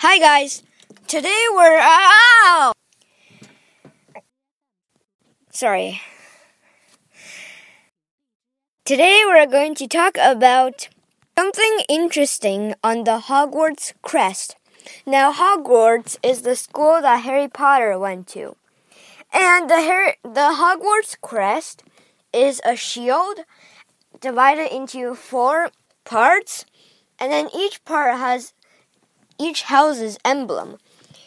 Hi guys. Today we're oh! Sorry. Today we're going to talk about something interesting on the Hogwarts crest. Now Hogwarts is the school that Harry Potter went to. And the the Hogwarts crest is a shield divided into four parts and then each part has each house's emblem.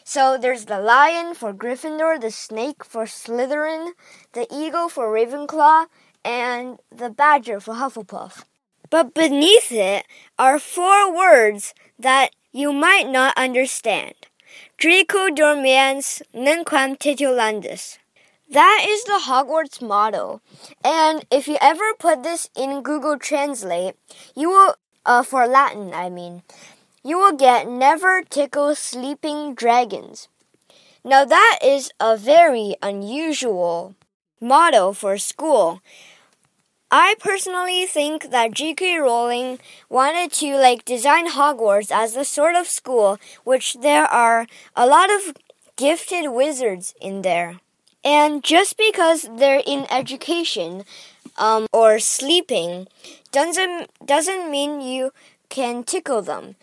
So there's the lion for Gryffindor, the snake for Slytherin, the eagle for Ravenclaw, and the badger for Hufflepuff. But beneath it are four words that you might not understand. Draco dormiens nunquam titillandus. That is the Hogwarts motto. And if you ever put this in Google Translate, you will, uh, for Latin, I mean, you will get never tickle sleeping dragons. Now that is a very unusual motto for school. I personally think that J.K. Rowling wanted to like design Hogwarts as the sort of school which there are a lot of gifted wizards in there. And just because they're in education um, or sleeping doesn't doesn't mean you can tickle them.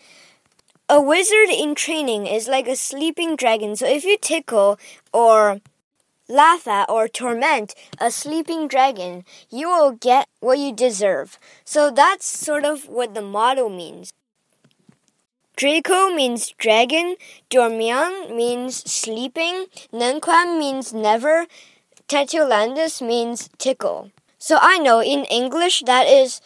A wizard in training is like a sleeping dragon. So if you tickle or laugh at or torment a sleeping dragon, you will get what you deserve. So that's sort of what the motto means. Draco means dragon, Dormiens means sleeping, Nunquam means never, Titillandus means tickle. So I know in English that is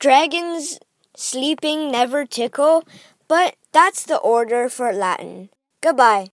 dragons sleeping never tickle, but that's the order for Latin. Goodbye.